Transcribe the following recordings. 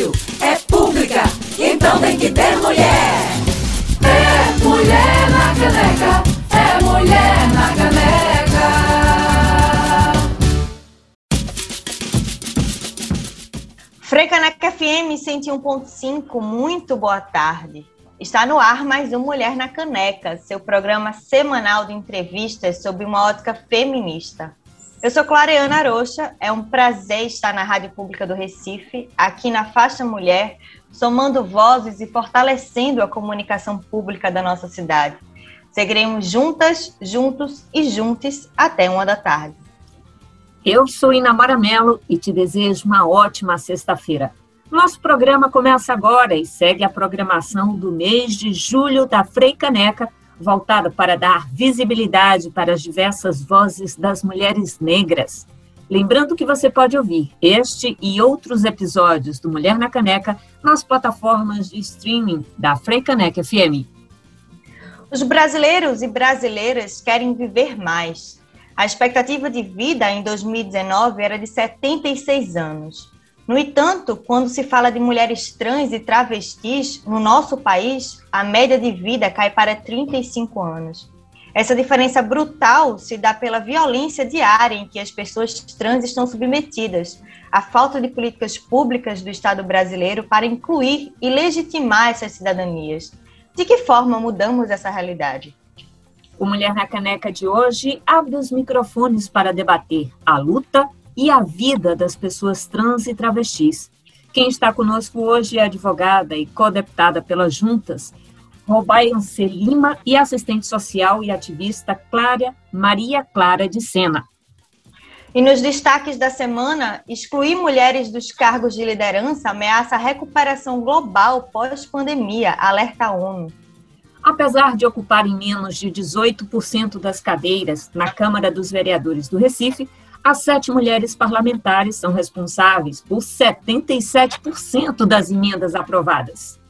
rádio é pública, então tem que ter mulher. É mulher na caneca, é mulher na caneca. Frecaneca FM 101.5, muito boa tarde. Está no ar mais um Mulher na Caneca, seu programa semanal de entrevistas sobre uma ótica feminista. Eu sou Clareana Rocha, é um prazer estar na Rádio Pública do Recife, aqui na Faixa Mulher, somando vozes e fortalecendo a comunicação pública da nossa cidade. Seguiremos juntas, juntos e juntos até uma da tarde. Eu sou Inamara Mello e te desejo uma ótima sexta-feira. Nosso programa começa agora e segue a programação do mês de julho da Frei Caneca, voltada para dar visibilidade para as diversas vozes das mulheres negras. Lembrando que você pode ouvir este e outros episódios do Mulher na Caneca nas plataformas de streaming da Frei Caneca FM. Os brasileiros e brasileiras querem viver mais. A expectativa de vida em 2019 era de 76 anos. No entanto, quando se fala de mulheres trans e travestis, no nosso país, a média de vida cai para 35 anos. Essa diferença brutal se dá pela violência diária em que as pessoas trans estão submetidas, a falta de políticas públicas do Estado brasileiro para incluir e legitimar essas cidadanias. De que forma mudamos essa realidade? O Mulher na Caneca de hoje abre os microfones para debater a luta e a vida das pessoas trans e travestis. Quem está conosco hoje é advogada e co-deputada pelas juntas, Robaiance Lima, e assistente social e ativista Clara Maria Clara de Sena. E nos destaques da semana, excluir mulheres dos cargos de liderança ameaça a recuperação global pós-pandemia, alerta a ONU. Apesar de ocuparem menos de 18% das cadeiras na Câmara dos Vereadores do Recife, as sete mulheres parlamentares são responsáveis por 77% das emendas aprovadas.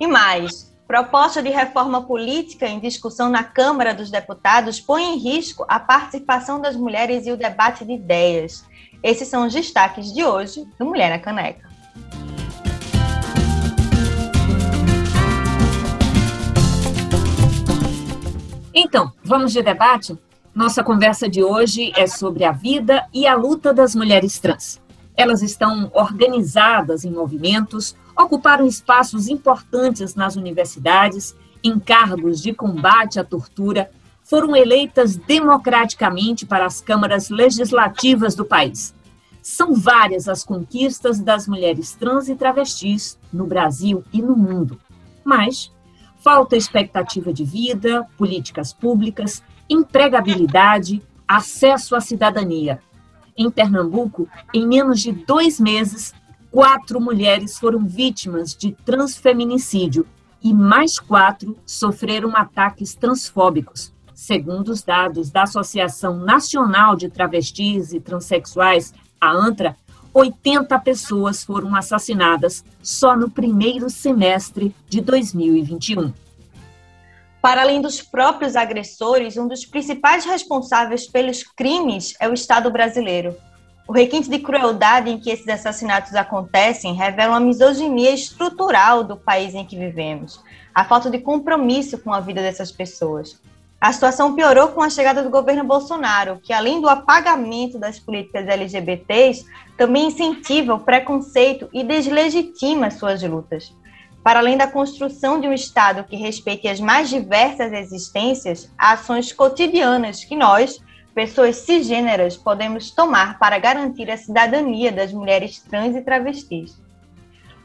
E mais, proposta de reforma política em discussão na Câmara dos Deputados põe em risco a participação das mulheres e o debate de ideias. Esses são os destaques de hoje do Mulher na Caneca. Então, vamos de debate? Nossa conversa de hoje é sobre a vida e a luta das mulheres trans. Elas estão organizadas em movimentos, ocuparam espaços importantes nas universidades, em cargos de combate à tortura, foram eleitas democraticamente para as câmaras legislativas do país. São várias as conquistas das mulheres trans e travestis no Brasil e no mundo. Mas falta expectativa de vida, políticas públicas, empregabilidade, acesso à cidadania. Em Pernambuco, em menos de dois meses, quatro mulheres foram vítimas de transfeminicídio e mais quatro sofreram ataques transfóbicos. Segundo os dados da Associação Nacional de Travestis e Transsexuais, a ANTRA, 80 pessoas foram assassinadas só no primeiro semestre de 2021. Para além dos próprios agressores, um dos principais responsáveis pelos crimes é o Estado brasileiro. O requinte de crueldade em que esses assassinatos acontecem revela uma misoginia estrutural do país em que vivemos, a falta de compromisso com a vida dessas pessoas. A situação piorou com a chegada do governo Bolsonaro, que, além do apagamento das políticas LGBTs, também incentiva o preconceito e deslegitima suas lutas. Para além da construção de um Estado que respeite as mais diversas existências, há ações cotidianas que nós, pessoas cisgêneras, podemos tomar para garantir a cidadania das mulheres trans e travestis.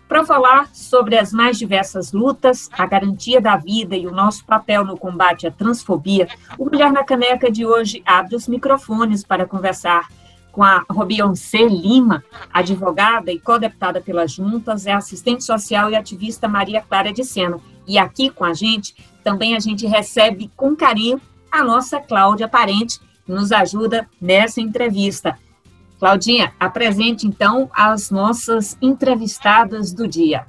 Para falar sobre as mais diversas lutas, a garantia da vida e o nosso papel no combate à transfobia, o Mulher na Caneca de hoje abre os microfones para conversar com a Robionce Lima, advogada e co-deputada pelas juntas, é assistente social e ativista Maria Clara de Sena. E aqui com a gente, também a gente recebe com carinho a nossa Cláudia Parente, que nos ajuda nessa entrevista. Claudinha, apresente então as nossas entrevistadas do dia.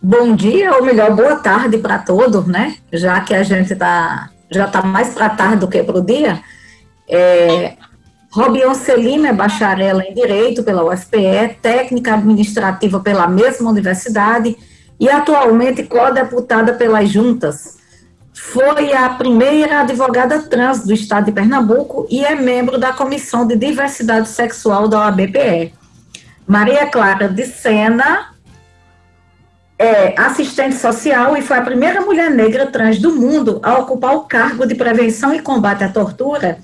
Bom dia, ou melhor, boa tarde para todos, né? Já que a gente tá, já está mais para tarde do que para o dia. É, Robion Celina é bacharela em Direito pela UFPE, técnica administrativa pela mesma universidade e atualmente co-deputada pelas juntas. Foi a primeira advogada trans do estado de Pernambuco e é membro da Comissão de Diversidade Sexual da OABPE. Maria Clara de Sena é assistente social e foi a primeira mulher negra trans do mundo a ocupar o cargo de prevenção e combate à tortura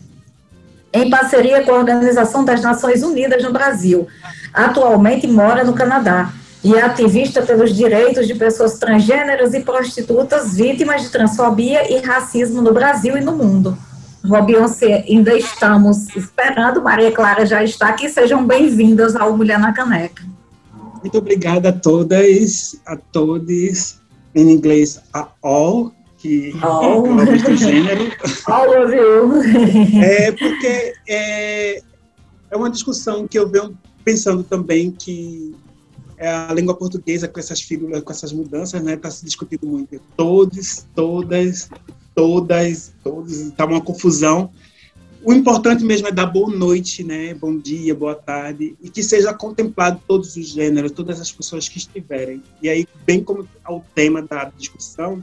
em parceria com a Organização das Nações Unidas no Brasil. Atualmente mora no Canadá e é ativista pelos direitos de pessoas transgêneras e prostitutas vítimas de transfobia e racismo no Brasil e no mundo. Beyoncé, ainda estamos esperando, Maria Clara já está aqui, sejam bem-vindas ao Mulher na Caneca. Muito obrigada a todas, a todos, em inglês, a all, que oh. é gênero. All of you. É porque é, é uma discussão que eu venho pensando também que é a língua portuguesa com essas figuras, com essas mudanças, né, está se discutindo muito. Todos, todas, todas, todos, está uma confusão. O importante mesmo é dar boa noite, né, bom dia, boa tarde, e que seja contemplado todos os gêneros, todas as pessoas que estiverem. E aí, bem como ao tema da discussão,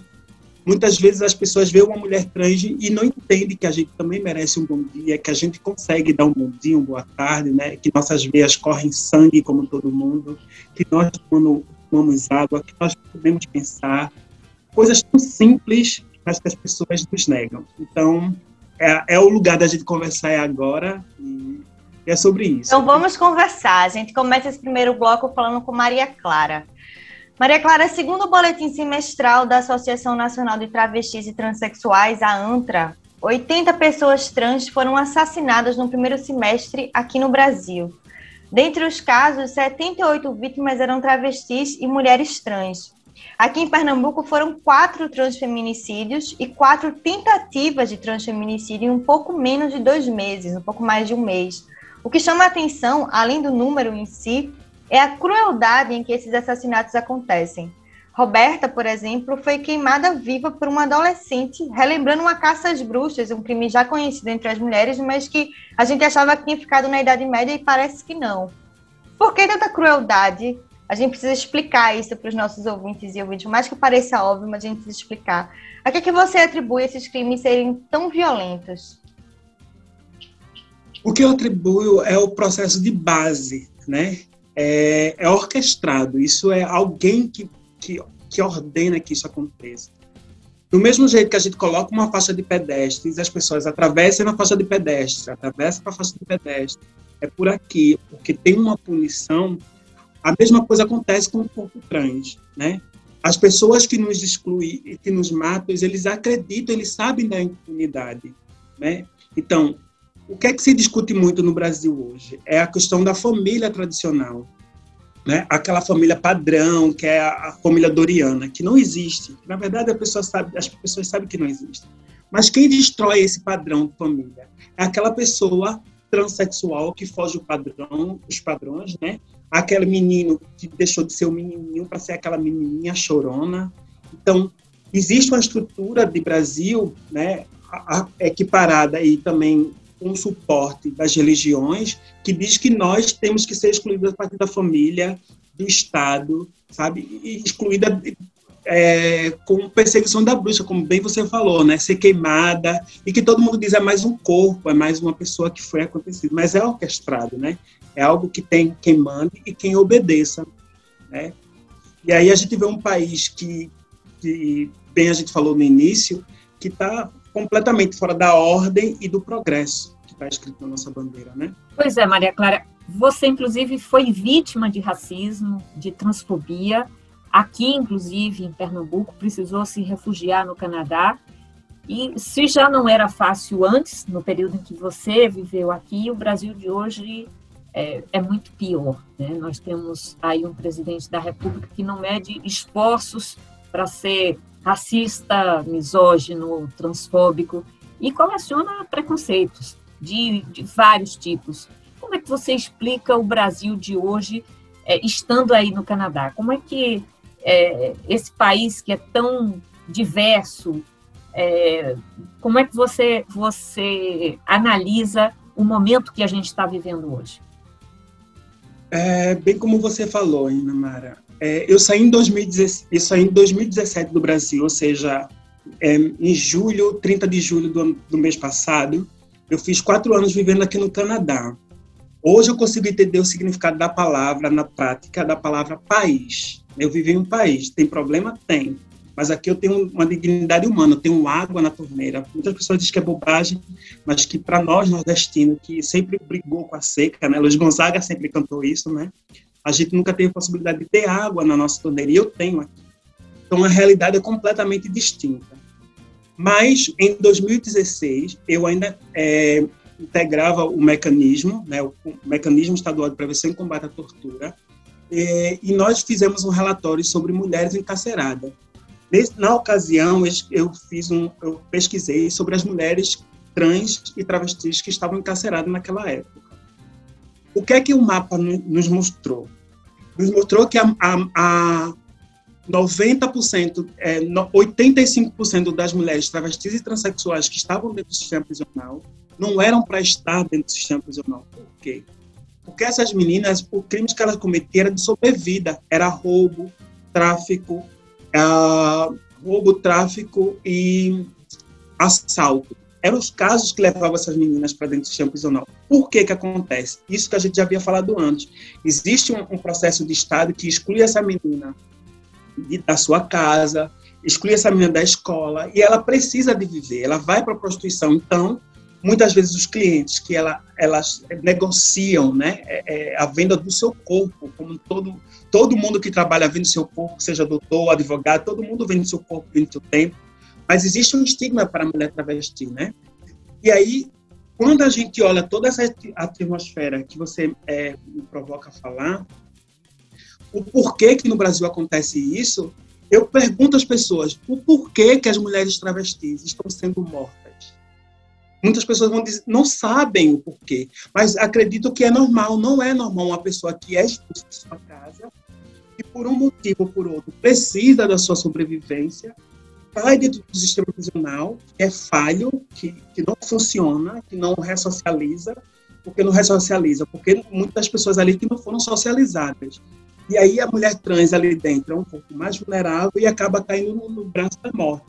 Muitas vezes as pessoas veem uma mulher trans e não entendem que a gente também merece um bom dia, que a gente consegue dar um bom dia, uma boa tarde, né? que nossas veias correm sangue como todo mundo, que nós tomamos água, que nós podemos pensar. Coisas tão simples, mas que as pessoas nos negam. Então, é, é o lugar da gente conversar é agora e é sobre isso. Então vamos conversar. A gente começa esse primeiro bloco falando com Maria Clara. Maria Clara, segundo o boletim semestral da Associação Nacional de Travestis e Transsexuais, a ANTRA, 80 pessoas trans foram assassinadas no primeiro semestre aqui no Brasil. Dentre os casos, 78 vítimas eram travestis e mulheres trans. Aqui em Pernambuco foram quatro transfeminicídios e quatro tentativas de transfeminicídio em um pouco menos de dois meses, um pouco mais de um mês. O que chama a atenção, além do número em si, é a crueldade em que esses assassinatos acontecem. Roberta, por exemplo, foi queimada viva por uma adolescente, relembrando uma caça às bruxas, um crime já conhecido entre as mulheres, mas que a gente achava que tinha ficado na Idade Média e parece que não. Por que tanta crueldade? A gente precisa explicar isso para os nossos ouvintes e ouvintes, mais que pareça óbvio, mas a gente precisa explicar. A que, é que você atribui esses crimes serem tão violentos? O que eu atribuo é o processo de base, né? É, é orquestrado, isso é alguém que, que, que ordena que isso aconteça. Do mesmo jeito que a gente coloca uma faixa de pedestres, as pessoas atravessam na faixa de pedestres, atravessam para a faixa de pedestres. É por aqui, porque tem uma punição. A mesma coisa acontece com o corpo trans, né? As pessoas que nos excluem, que nos matam, eles acreditam, eles sabem da impunidade, né? Então, o que é que se discute muito no Brasil hoje? É a questão da família tradicional, né? Aquela família padrão, que é a, família doriana, que não existe. Na verdade, a pessoa sabe, as pessoas sabem que não existe. Mas quem destrói esse padrão de família é aquela pessoa transexual que foge o padrão, os padrões, né? Aquele menino que deixou de ser um menininho para ser aquela menininha chorona. Então, existe uma estrutura de Brasil, né, equiparada e também um suporte das religiões que diz que nós temos que ser excluídos a partir da família, do Estado, sabe? E excluída é, com perseguição da bruxa, como bem você falou, né? Ser queimada e que todo mundo diz é mais um corpo, é mais uma pessoa que foi acontecido, mas é orquestrado, né? É algo que tem quem mande e quem obedeça, né? E aí a gente vê um país que, que bem a gente falou no início, que está completamente fora da ordem e do progresso que está escrito na nossa bandeira, né? Pois é, Maria Clara. Você, inclusive, foi vítima de racismo, de transfobia. Aqui, inclusive, em Pernambuco, precisou se refugiar no Canadá. E se já não era fácil antes, no período em que você viveu aqui, o Brasil de hoje é, é, muito pior. Né? Nós temos aí um presidente da República que não mede esforços para ser racista, misógino, transfóbico e coleciona preconceitos de, de, vários tipos. Como é que você explica o Brasil de hoje é, estando aí no Canadá? Como é que é, esse país que é tão diverso, é, como é que você, você analisa o momento que a gente está vivendo hoje? É, bem como você falou, Ana Mara, é, eu, saí em 2017, eu saí em 2017 do Brasil, ou seja, é, em julho, 30 de julho do, do mês passado, eu fiz quatro anos vivendo aqui no Canadá. Hoje eu consigo entender o significado da palavra na prática da palavra país. Eu vivi em um país, tem problema? Tem. Mas aqui eu tenho uma dignidade humana, eu tenho água na torneira. Muitas pessoas dizem que é bobagem, mas que para nós nordestinos, que sempre brigou com a seca, né? Luiz Gonzaga sempre cantou isso, né? A gente nunca teve possibilidade de ter água na nossa torneira, e eu tenho aqui. Então a realidade é completamente distinta. Mas em 2016 eu ainda é, integrava o mecanismo, né, o, mecanismo estadual de prevenção e combate à tortura, é, e nós fizemos um relatório sobre mulheres encarceradas. na ocasião eu fiz um, eu pesquisei sobre as mulheres trans e travestis que estavam encarceradas naquela época. O que é que o mapa nos mostrou? Nos mostrou que a, a, a 90%, é, 85% das mulheres travestis e transexuais que estavam dentro do sistema prisional não eram para estar dentro do sistema prisional. Por quê? Porque essas meninas, o crime que elas cometiam era de sobrevida, era roubo, tráfico, uh, roubo, tráfico e assalto. Eram os casos que levavam essas meninas para dentro do sistema prisional. Por que que acontece? Isso que a gente já havia falado antes. Existe um, um processo de Estado que exclui essa menina da sua casa, exclui essa menina da escola e ela precisa de viver, ela vai para a prostituição. Então, muitas vezes os clientes que ela, elas negociam né, é, é, a venda do seu corpo, como todo, todo mundo que trabalha vende seu corpo, seja doutor, advogado, todo mundo vende seu corpo, vende seu tempo, mas existe um estigma para a mulher travesti, né? E aí, quando a gente olha toda essa atmosfera que você é, me provoca falar, o porquê que no Brasil acontece isso, eu pergunto às pessoas o porquê que as mulheres travestis estão sendo mortas. Muitas pessoas vão dizer, não sabem o porquê, mas acreditam que é normal. Não é normal uma pessoa que é expulsa de sua casa e por um motivo ou por outro precisa da sua sobrevivência, cai dentro do sistema prisional, que é falho, que, que não funciona, que não ressocializa. Por que não ressocializa? Porque muitas pessoas ali que não foram socializadas. E aí a mulher trans ali dentro é um pouco mais vulnerável e acaba caindo no, no braço da morte.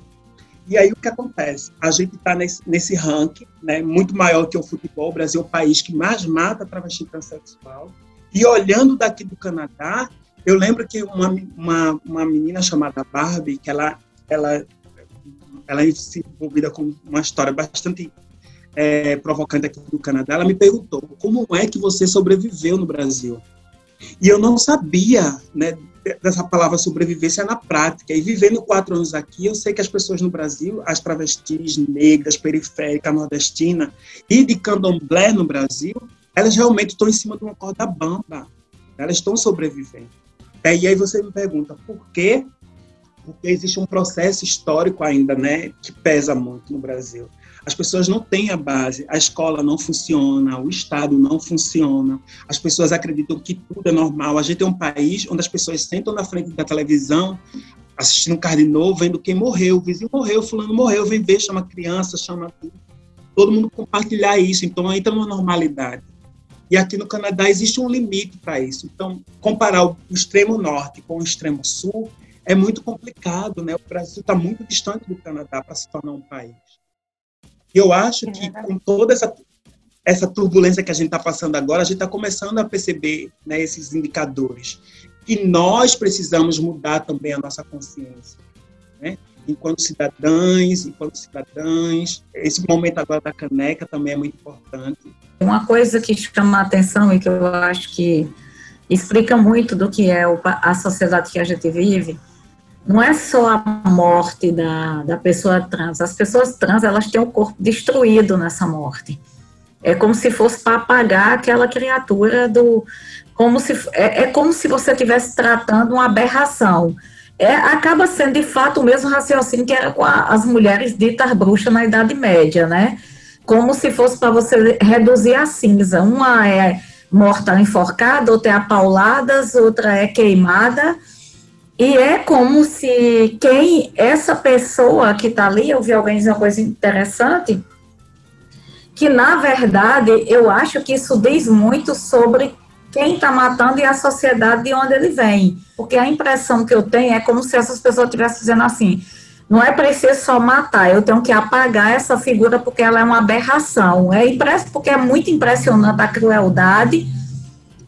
E aí o que acontece? A gente está nesse, nesse ranking, né, muito maior que o futebol. O Brasil é o país que mais mata travesti transexual. E olhando daqui do Canadá, eu lembro que uma, uma, uma menina chamada Barbie, que ela, ela, ela é envolvida com uma história bastante é, provocante aqui do Canadá, ela me perguntou como é que você sobreviveu no Brasil? E eu não sabia né, dessa palavra sobrevivência na prática. E vivendo quatro anos aqui, eu sei que as pessoas no Brasil, as travestis negras, periféricas, nordestina e de candomblé no Brasil, elas realmente estão em cima de uma corda bamba. Elas estão sobrevivendo. E aí você me pergunta, por quê? Porque existe um processo histórico ainda, né, que pesa muito no Brasil. As pessoas não têm a base, a escola não funciona, o Estado não funciona, as pessoas acreditam que tudo é normal. A gente é um país onde as pessoas sentam na frente da televisão, assistindo um novo, vendo quem morreu, o vizinho morreu, fulano morreu, vem ver, chama criança, chama todo mundo compartilhar isso, então entra numa normalidade. E aqui no Canadá existe um limite para isso. Então, comparar o extremo norte com o extremo sul é muito complicado, né? O Brasil está muito distante do Canadá para se tornar um país. E eu acho que é com toda essa, essa turbulência que a gente está passando agora, a gente está começando a perceber né, esses indicadores. E nós precisamos mudar também a nossa consciência. Né? Enquanto cidadãs, enquanto cidadãs, esse momento agora da caneca também é muito importante. Uma coisa que chama a atenção e que eu acho que explica muito do que é a sociedade que a gente vive não é só a morte da, da pessoa trans. As pessoas trans, elas têm o corpo destruído nessa morte. É como se fosse para apagar aquela criatura do. Como se, é, é como se você estivesse tratando uma aberração. É, acaba sendo de fato o mesmo raciocínio que era com a, as mulheres ditas bruxas na Idade Média, né? Como se fosse para você reduzir a cinza. Uma é morta enforcada, outra é apauladas, outra é queimada e é como se quem, essa pessoa que está ali, eu vi alguém dizer uma coisa interessante, que, na verdade, eu acho que isso diz muito sobre quem está matando e a sociedade de onde ele vem. Porque a impressão que eu tenho é como se essas pessoas estivessem dizendo assim: não é preciso só matar, eu tenho que apagar essa figura porque ela é uma aberração. É impresso porque é muito impressionante a crueldade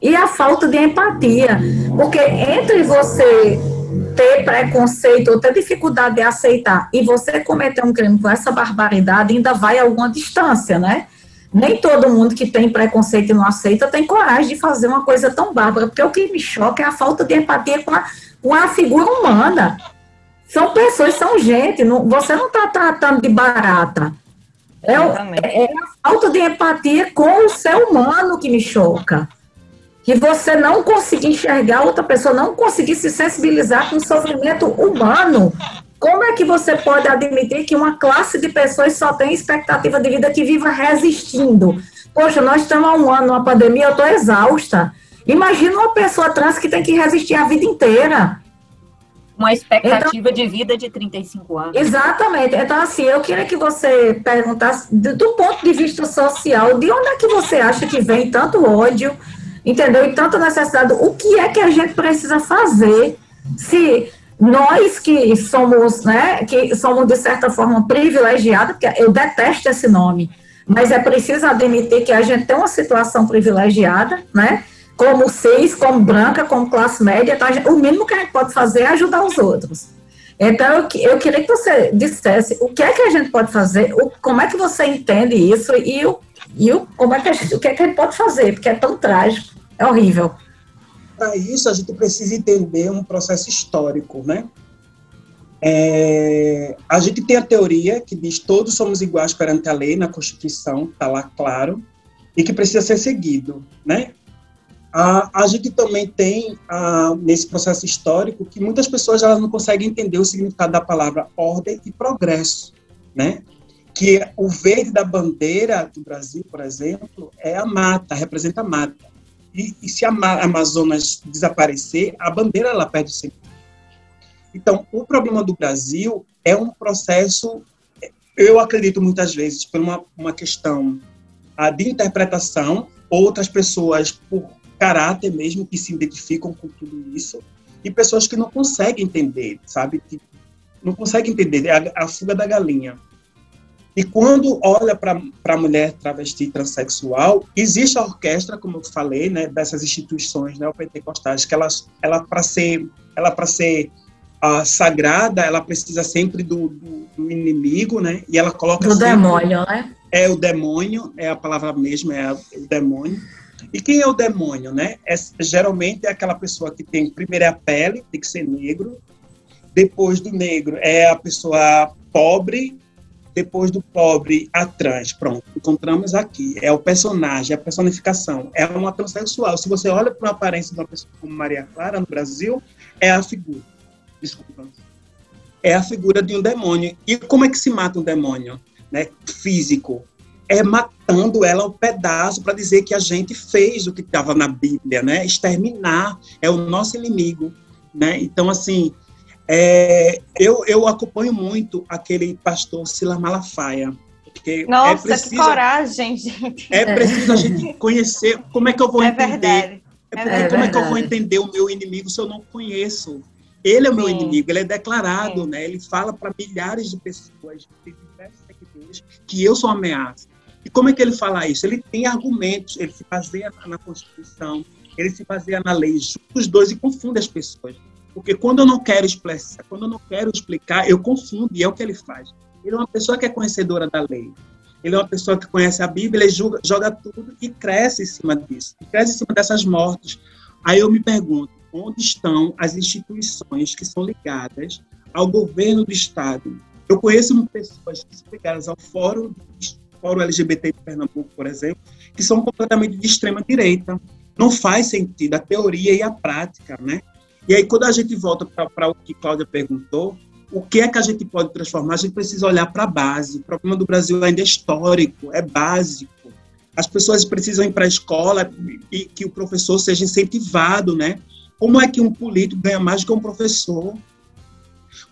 e a falta de empatia. Porque entre você ter preconceito ou ter dificuldade de aceitar e você cometer um crime com essa barbaridade, ainda vai a alguma distância, né? Nem todo mundo que tem preconceito e não aceita tem coragem de fazer uma coisa tão bárbara, porque o que me choca é a falta de empatia com a, com a figura humana. São pessoas, são gente, não, você não está tratando de barata. É, é, é a falta de empatia com o ser humano que me choca que você não conseguir enxergar outra pessoa, não conseguir se sensibilizar com o sofrimento humano. Como é que você pode admitir que uma classe de pessoas só tem expectativa de vida que viva resistindo? Poxa, nós estamos há um ano numa pandemia, eu estou exausta. Imagina uma pessoa trans que tem que resistir a vida inteira. Uma expectativa então, de vida de 35 anos. Exatamente. Então, assim, eu queria que você perguntasse, do, do ponto de vista social, de onde é que você acha que vem tanto ódio, entendeu? E tanta necessidade. O que é que a gente precisa fazer se nós que somos, né, que somos de certa forma privilegiados, porque eu detesto esse nome, mas é preciso admitir que a gente tem uma situação privilegiada, né? Como cis, como branca, como classe média, tá? o mínimo que a gente pode fazer é ajudar os outros. Então, eu, eu queria que você dissesse o que é que a gente pode fazer, o, como é que você entende isso e o e o, como é que gente, o que, é que gente pode fazer? Porque é tão trágico, é horrível. Para isso, a gente precisa entender um processo histórico, né? É, a gente tem a teoria que diz todos somos iguais perante a lei na Constituição, está lá claro, e que precisa ser seguido, né? A, a gente também tem, a, nesse processo histórico, que muitas pessoas elas não conseguem entender o significado da palavra ordem e progresso, né? Que o verde da bandeira do Brasil, por exemplo, é a mata, representa a mata. E, e se a Amazonas desaparecer, a bandeira ela perde o sentido. Então, o problema do Brasil é um processo, eu acredito muitas vezes, por uma, uma questão de interpretação, outras pessoas por caráter mesmo, que se identificam com tudo isso, e pessoas que não conseguem entender, sabe? Que não conseguem entender, é a, a fuga da galinha. E quando olha para a mulher travesti transexual, existe a orquestra, como eu falei, né, dessas instituições neopentecostais, que elas, ela para ser, ela para ser uh, sagrada, ela precisa sempre do, do, do, inimigo, né? E ela coloca do sempre, demônio, né? É o demônio, é a palavra mesma, é o demônio. E quem é o demônio, né? É, geralmente é aquela pessoa que tem primeiro é a pele, tem que ser negro. Depois do negro é a pessoa pobre, depois do pobre a trans, pronto, encontramos aqui. É o personagem, a personificação. É uma transexual. Se você olha para a aparência de uma pessoa como Maria Clara no Brasil, é a figura. Desculpa. É a figura de um demônio. E como é que se mata um demônio? Né? Físico. É matando ela um pedaço para dizer que a gente fez o que estava na Bíblia, né? Exterminar é o nosso inimigo, né? Então, assim, é, eu, eu acompanho muito aquele pastor Silas Malafaia. Porque é Nossa, é preciso, que coragem, gente. É preciso a gente conhecer como é que eu vou é entender. Verdade. É, é como é que eu vou entender o meu inimigo se eu não conheço? Ele é o meu Sim. inimigo, ele é declarado, Sim. né? Ele fala para milhares de pessoas, de diversos seguidores, que eu sou ameaça. E como é que ele fala isso? Ele tem argumentos, ele se baseia na Constituição, ele se baseia na lei, os dois e confunde as pessoas. Porque quando eu não quero expressar, quando eu não quero explicar, eu confundo, e é o que ele faz. Ele é uma pessoa que é conhecedora da lei. Ele é uma pessoa que conhece a Bíblia, ele joga, joga tudo e cresce em cima disso. cresce em cima dessas mortes. Aí eu me pergunto, onde estão as instituições que são ligadas ao governo do Estado? Eu conheço pessoas que são ligadas ao Fórum, Fórum LGBT de Pernambuco, por exemplo, que são completamente de extrema direita. Não faz sentido a teoria e a prática, né? E aí, quando a gente volta para o que Cláudia perguntou, o que é que a gente pode transformar? A gente precisa olhar para a base. O problema do Brasil ainda é histórico, é básico. As pessoas precisam ir para a escola e que o professor seja incentivado, né? Como é que um político ganha mais do que um professor?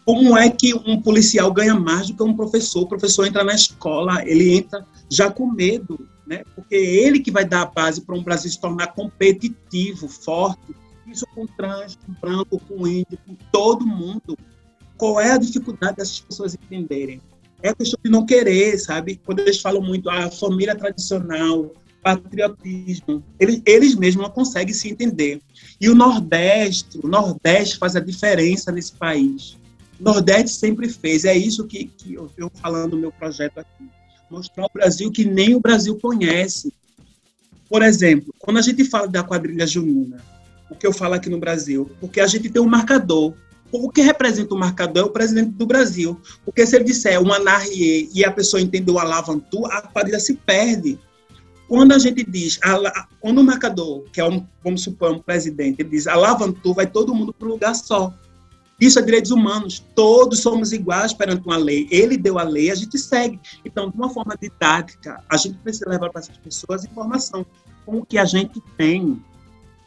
Como é que um policial ganha mais do que um professor? O professor entra na escola, ele entra já com medo, né? Porque é ele que vai dar a base para um Brasil se tornar competitivo, forte. Isso com trans, com branco, com índio, com todo mundo. Qual é a dificuldade dessas pessoas entenderem? É a questão de não querer, sabe? Quando eles falam muito a ah, família tradicional, patriotismo, eles, eles mesmos não conseguem se entender. E o Nordeste, o Nordeste faz a diferença nesse país. O Nordeste sempre fez, é isso que, que eu estou falando no meu projeto aqui. Mostrar o Brasil que nem o Brasil conhece. Por exemplo, quando a gente fala da quadrilha junina, o que eu falo aqui no Brasil, porque a gente tem um marcador. O que representa o marcador é o presidente do Brasil. Porque se ele disser uma narrie e a pessoa entendeu o alavantu, a quadrilha se perde. Quando a gente diz, quando o marcador, que é um, vamos supor, um presidente, ele diz alavantu, vai todo mundo para um lugar só. Isso é direitos humanos. Todos somos iguais perante uma lei. Ele deu a lei, a gente segue. Então, de uma forma didática, a gente precisa levar para essas pessoas informação com o que a gente tem.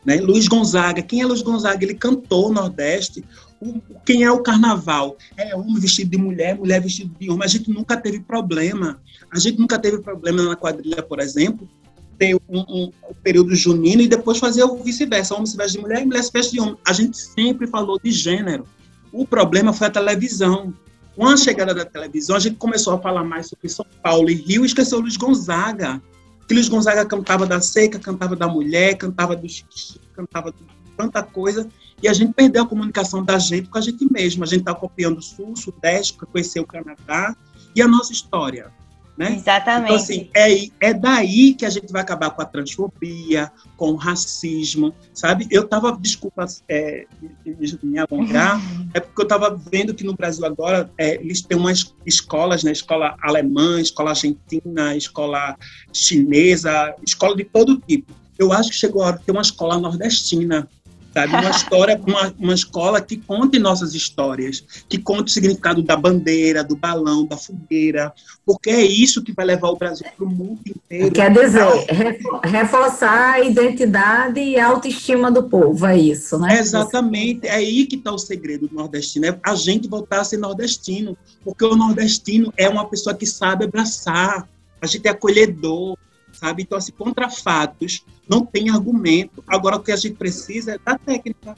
Né? Luiz Gonzaga, quem é Luiz Gonzaga? Ele cantou o Nordeste. O, quem é o carnaval? É homem vestido de mulher, mulher vestido de homem. A gente nunca teve problema. A gente nunca teve problema na quadrilha, por exemplo, ter um, um, um período junino e depois fazer o vice-versa. Homem se veste de mulher e mulher se veste de homem. A gente sempre falou de gênero. O problema foi a televisão. Com a chegada da televisão, a gente começou a falar mais sobre São Paulo e Rio e esqueceu Luiz Gonzaga que Luiz Gonzaga cantava da seca, cantava da mulher, cantava do cantava de tanta coisa, e a gente perdeu a comunicação da gente com a gente mesmo. A gente está copiando o Sul, o Sudeste, para conhecer o Canadá e a nossa história. Né? Exatamente. Então, assim, é, é daí que a gente vai acabar com a transfobia, com o racismo, sabe? Eu estava, desculpa é, me alongar, é porque eu estava vendo que no Brasil agora é, eles têm umas escolas, né? Escola alemã, escola argentina, escola chinesa, escola de todo tipo. Eu acho que chegou a hora de ter uma escola nordestina, sabe? Uma história, uma, uma escola que conte nossas histórias, que conte o significado da bandeira, do balão, da fogueira, porque é isso que vai levar o Brasil para o mundo inteiro. Quer dizer, reforçar a identidade e a autoestima do povo, é isso, né? exatamente, é aí que está o segredo do nordestino, é a gente voltar a ser nordestino, porque o nordestino é uma pessoa que sabe abraçar, a gente é acolhedor, sabe? Então, assim, contra fatos, não tem argumento. Agora, o que a gente precisa é da técnica.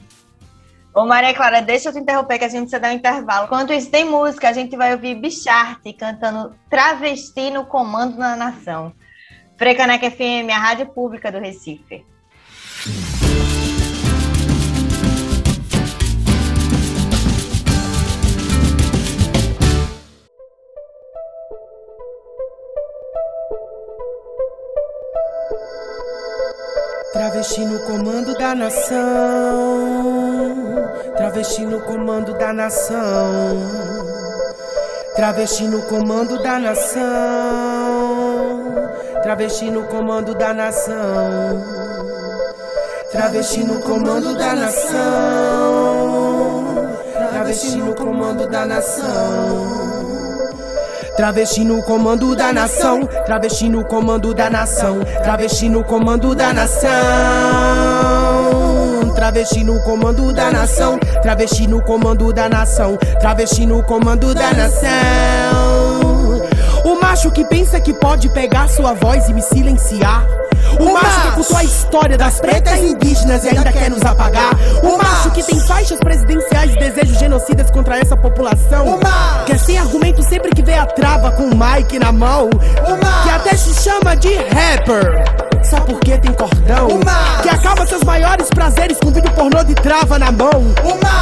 Ô, Maria Clara, deixa eu te interromper, que a gente precisa dar um intervalo. Enquanto isso, tem música, a gente vai ouvir Bicharte cantando Travesti no Comando na Nação. Frecaneca FM, a rádio pública do Recife. Travesti no comando da nação. Travesti no comando da nação. Travesti no comando da nação. Travesti no comando da nação. Travesti no comando da nação. Travesti no comando da nação. Travesti no comando da nação, travesti no comando da nação, travesti no comando da nação. Travesti no comando da nação, travesti no comando da nação, travesti no comando da nação. O macho que pensa que pode pegar sua voz e me silenciar. O macho que contou a história das pretas indígenas e ainda quer nos apagar. O macho que tem faixas presidenciais e desejos genocidas contra essa população. Que é sem argumento sempre que vê a trava com o mic na mão. Que até se chama de rapper. Só porque tem cordão. Que acaba seus maiores prazeres com vídeo pornô de trava na mão.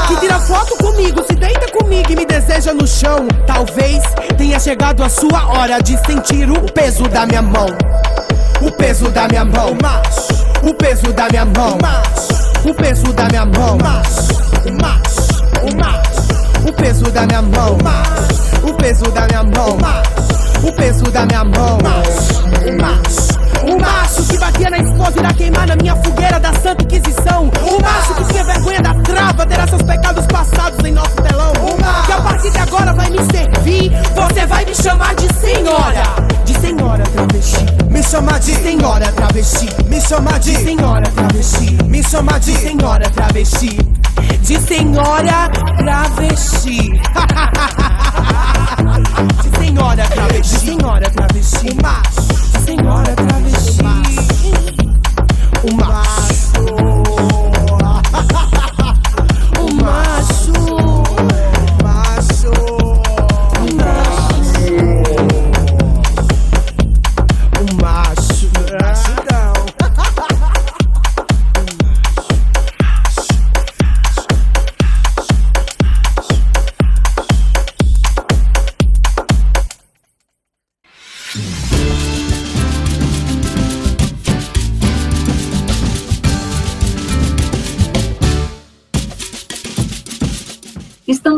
Que tira foto comigo, se deita comigo e me deseja no chão. Talvez tenha chegado a sua hora de sentir o peso da minha mão o peso da minha mão, o peso da minha mão, o peso da minha mão, o peso da minha mão, o peso da minha mão, o peso da minha mão, o macho que batia na esposa irá queimar na minha fogueira da Santa Inquisição. O macho que tinha vergonha da trava terá seus pecados passados em nosso telão. Que a partir de agora vai me servir. Você vai me chamar de senhora. De senhora travesti. Me chama de senhora travesti. Me chama de senhora travesti. Me chama de senhora travesti. De senhora travesti. De senhora travesti. De senhora travesti. O macho.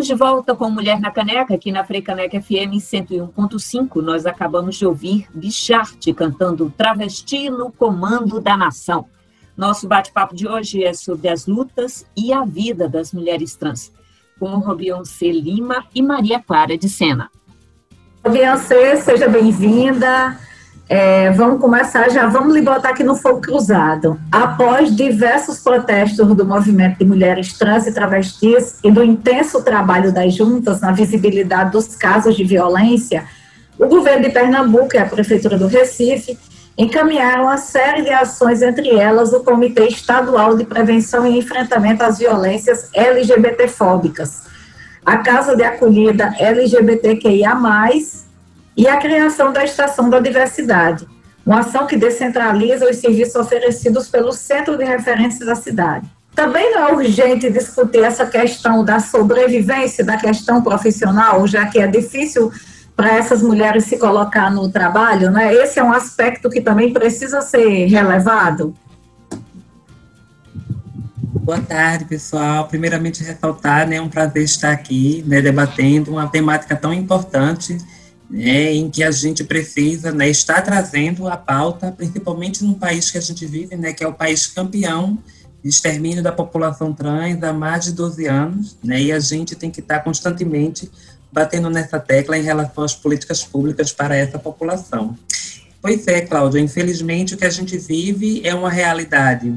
Estamos de volta com Mulher na Caneca, aqui na Freicaneca FM 101.5. Nós acabamos de ouvir Bicharte cantando Travesti no Comando da Nação. Nosso bate-papo de hoje é sobre as lutas e a vida das mulheres trans, com Robionce Lima e Maria Clara de Sena. Beyoncé, seja bem-vinda. É, vamos começar já, vamos lhe botar aqui no fogo cruzado. Após diversos protestos do movimento de mulheres trans e travestis e do intenso trabalho das juntas na visibilidade dos casos de violência, o governo de Pernambuco e a Prefeitura do Recife encaminharam uma série de ações, entre elas o Comitê Estadual de Prevenção e Enfrentamento às Violências LGBTfóbicas, a Casa de Acolhida LGBTQIA+, e a criação da Estação da Diversidade, uma ação que descentraliza os serviços oferecidos pelo Centro de Referência da cidade. Também não é urgente discutir essa questão da sobrevivência da questão profissional, já que é difícil para essas mulheres se colocar no trabalho, né? Esse é um aspecto que também precisa ser relevado. Boa tarde, pessoal. Primeiramente, ressaltar, né, é um prazer estar aqui, né, debatendo uma temática tão importante, né, em que a gente precisa, né, estar trazendo a pauta, principalmente num país que a gente vive, né, que é o país campeão de extermínio da população trans há mais de 12 anos, né, e a gente tem que estar constantemente batendo nessa tecla em relação às políticas públicas para essa população. Pois é, Cláudia, infelizmente o que a gente vive é uma realidade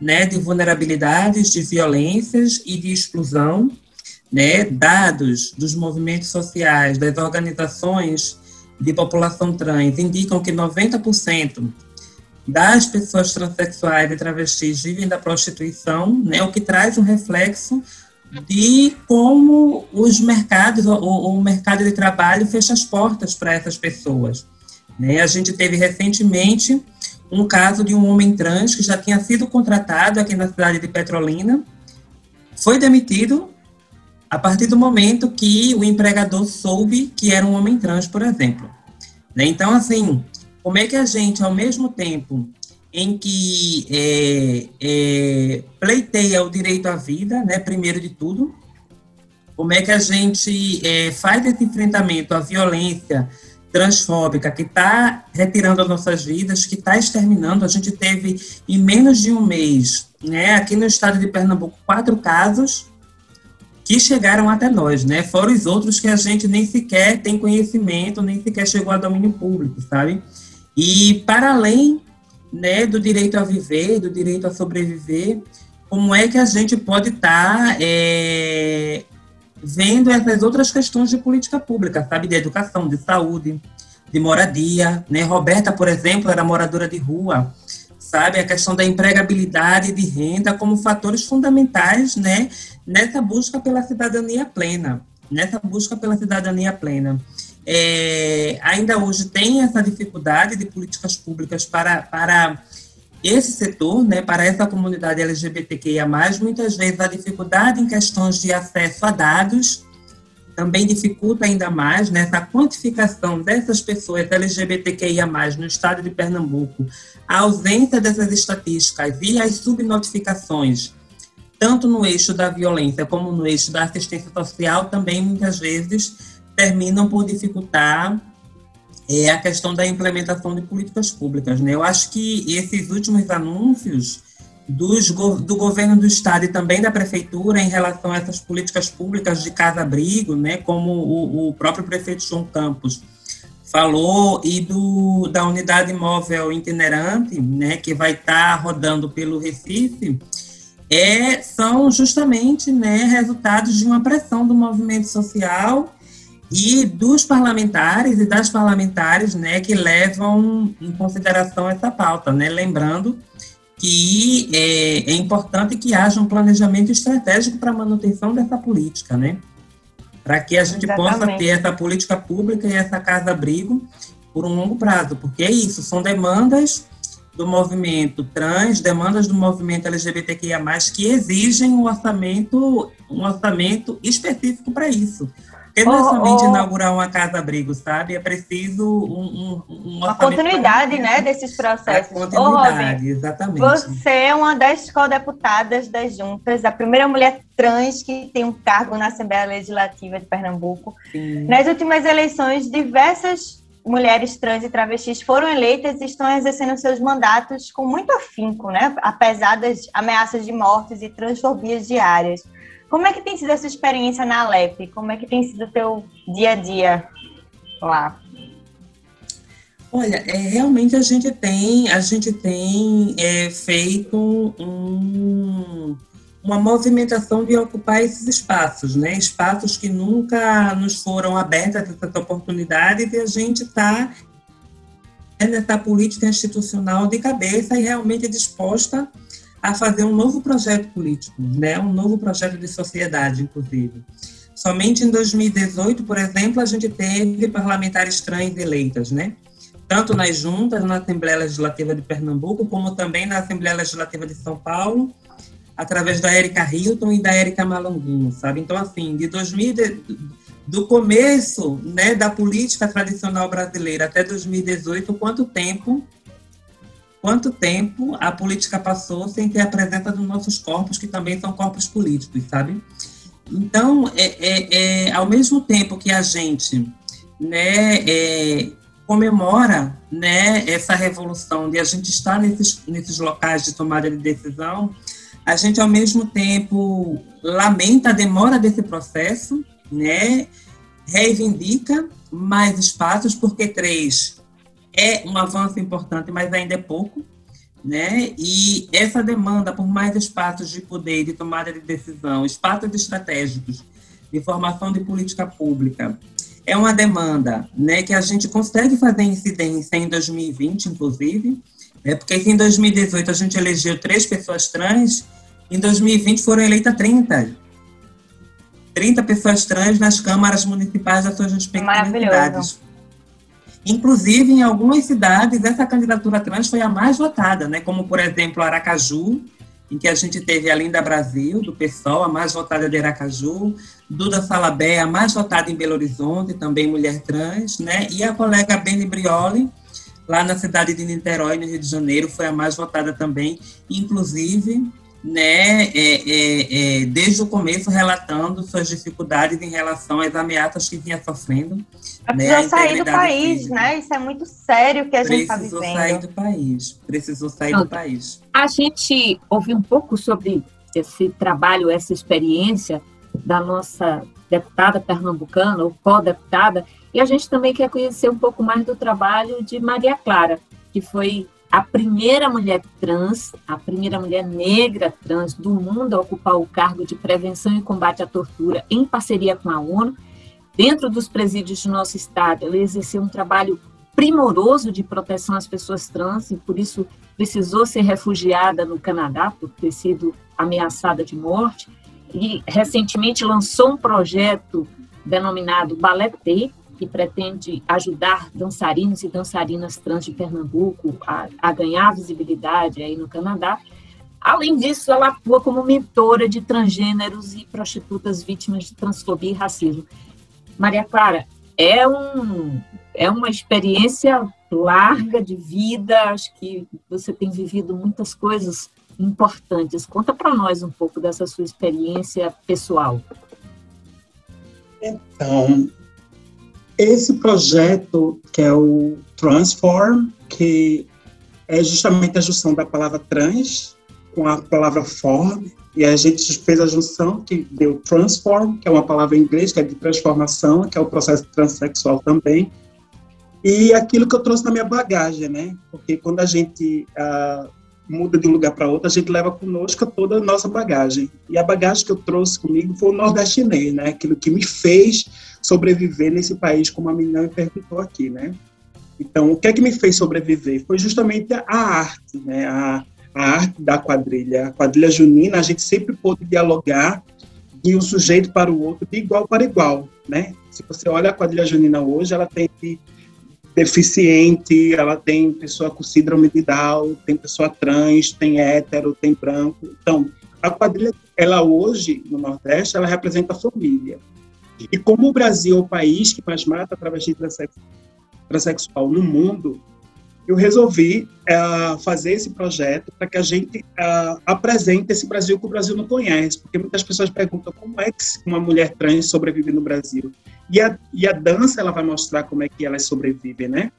né, de vulnerabilidades, de violências e de exclusão, né, dados dos movimentos sociais, das organizações de população trans indicam que 90% das pessoas transexuais e travestis vivem da prostituição, né, o que traz um reflexo de como os mercados, o, o mercado de trabalho fecha as portas para essas pessoas. Né? A gente teve recentemente um caso de um homem trans que já tinha sido contratado aqui na cidade de Petrolina, foi demitido a partir do momento que o empregador soube que era um homem trans, por exemplo. Né? Então, assim, como é que a gente, ao mesmo tempo em que é, é, pleiteia o direito à vida, né, primeiro de tudo, como é que a gente é, faz esse enfrentamento à violência transfóbica que está retirando as nossas vidas, que está exterminando. A gente teve, em menos de um mês, né, aqui no estado de Pernambuco, quatro casos que chegaram até nós, né? Fora os outros que a gente nem sequer tem conhecimento, nem sequer chegou a domínio público, sabe? E para além né, do direito a viver, do direito a sobreviver, como é que a gente pode estar tá, é, vendo essas outras questões de política pública, sabe, de educação, de saúde, de moradia, né? Roberta, por exemplo, era moradora de rua, sabe, a questão da empregabilidade de renda como fatores fundamentais, né, nessa busca pela cidadania plena, nessa busca pela cidadania plena. É, ainda hoje tem essa dificuldade de políticas públicas para, para esse setor, né, para essa comunidade LGBTQIA+, muitas vezes a dificuldade em questões de acesso a dados também dificulta ainda mais né, quantificação dessas pessoas LGBTQIA+, no estado de Pernambuco, a ausência dessas estatísticas e as subnotificações, tanto no eixo da violência como no eixo da assistência social, também muitas vezes terminam por dificultar é a questão da implementação de políticas públicas. Né? Eu acho que esses últimos anúncios dos, do governo do estado e também da prefeitura em relação a essas políticas públicas de casa-abrigo, né, como o, o, próprio prefeito João Campos falou, e do, da unidade móvel itinerante, né, que vai estar tá rodando pelo Recife, é, são justamente né, resultados de uma pressão do movimento social e dos parlamentares e das parlamentares né, que levam em consideração essa pauta, né, lembrando que é, é importante que haja um planejamento estratégico para a manutenção dessa política, né? Para que a gente Exatamente. possa ter essa política pública e essa casa-abrigo por um longo prazo, porque é isso, são demandas do movimento trans, demandas do movimento LGBTQIA+, que exigem um orçamento, um orçamento específico para isso. Porque não é somente inaugurar uma casa-abrigo, sabe? É preciso um, um, um Uma continuidade, né, desses processos. A continuidade, Robin, exatamente. Você é uma das co-deputadas das juntas, a primeira mulher trans que tem um cargo na Assembleia Legislativa de Pernambuco. Sim. Nas últimas eleições, diversas mulheres trans e travestis foram eleitas e estão exercendo seus mandatos com muito afinco, né? Apesar das ameaças de mortes e transfobias diárias. Como é que tem sido essa experiência na Alep? Como é que tem sido o teu dia a dia lá? Olha, é, realmente a gente tem, a gente tem é, feito um, uma movimentação de ocupar esses espaços, né? Espaços que nunca nos foram abertos essas oportunidades e a gente está nessa política institucional de cabeça e realmente disposta a fazer um novo projeto político, né? Um novo projeto de sociedade, inclusive. Somente em 2018, por exemplo, a gente teve parlamentares trans eleitas, né? Tanto nas juntas, na Assembleia Legislativa de Pernambuco, como também na Assembleia Legislativa de São Paulo, através da Érica Hilton e da Érica Malanguinho, sabe? Então, assim, de 2000, do começo né, da política tradicional brasileira até 2018, quanto tempo quanto tempo a política passou sem ter a presença dos nossos corpos, que também são corpos políticos, sabe? Então, é, é, é ao mesmo tempo que a gente né, é, comemora né, essa revolução de a gente estar nesses, nesses locais de tomada de decisão, a gente, ao mesmo tempo, lamenta a demora desse processo, né? reivindica mais espaços, porque três é um avanço importante, mas ainda é pouco. Né? E essa demanda por mais espaços de poder, de tomada de decisão, espaços estratégicos, de formação de política pública, é uma demanda né, que a gente consegue fazer incidência em 2020, inclusive, é porque em 2018 a gente elegeu três pessoas trans, em 2020 foram eleitas 30. 30 pessoas trans nas câmaras municipais das suas respectivas cidades. Inclusive, em algumas cidades, essa candidatura trans foi a mais votada, né? como, por exemplo, Aracaju, em que a gente teve a Linda Brasil, do PSOL, a mais votada de Aracaju, Duda Salabé, a mais votada em Belo Horizonte, também mulher trans, né? e a colega Beni Brioli, lá na cidade de Niterói, no Rio de Janeiro, foi a mais votada também, inclusive né, é, é, é, desde o começo relatando suas dificuldades em relação às ameaças que vinha sofrendo. Precisou né, sair do país, física. né? Isso é muito sério que a gente está vivendo. Precisou sair do país. Precisou sair do país. A gente ouviu um pouco sobre esse trabalho, essa experiência da nossa deputada pernambucana, ou co-deputada, e a gente também quer conhecer um pouco mais do trabalho de Maria Clara, que foi a primeira mulher trans, a primeira mulher negra trans do mundo a ocupar o cargo de prevenção e combate à tortura em parceria com a ONU. Dentro dos presídios do nosso estado, ela exerceu um trabalho primoroso de proteção às pessoas trans e por isso precisou ser refugiada no Canadá por ter sido ameaçada de morte e recentemente lançou um projeto denominado Ballet T, que pretende ajudar dançarinos e dançarinas trans de Pernambuco a, a ganhar visibilidade aí no Canadá. Além disso, ela atua como mentora de transgêneros e prostitutas vítimas de transfobia e racismo. Maria Clara, é, um, é uma experiência larga de vida, acho que você tem vivido muitas coisas importantes. Conta para nós um pouco dessa sua experiência pessoal. Então, esse projeto, que é o Transform, que é justamente a junção da palavra trans com a palavra form, e a gente fez a junção que deu transform, que é uma palavra em inglês, que é de transformação, que é o processo transexual também, e aquilo que eu trouxe na minha bagagem, né? Porque quando a gente uh, muda de um lugar para outro, a gente leva conosco toda a nossa bagagem. E a bagagem que eu trouxe comigo foi o nordestinês, né? Aquilo que me fez sobreviver nesse país, como a menina me perguntou aqui, né? Então, o que é que me fez sobreviver? Foi justamente a arte, né? A, a arte da quadrilha. A quadrilha junina, a gente sempre pôde dialogar de um sujeito para o outro de igual para igual, né? Se você olha a quadrilha junina hoje, ela tem deficiente, ela tem pessoa com síndrome de Down, tem pessoa trans, tem hétero, tem branco. Então, a quadrilha, ela hoje, no Nordeste, ela representa a família. E como o Brasil é o país que mais mata travesti transexual no mundo, eu resolvi uh, fazer esse projeto para que a gente uh, apresente esse Brasil que o Brasil não conhece, porque muitas pessoas perguntam como é que uma mulher trans sobrevive no Brasil. E a, e a dança ela vai mostrar como é que elas sobrevivem, né?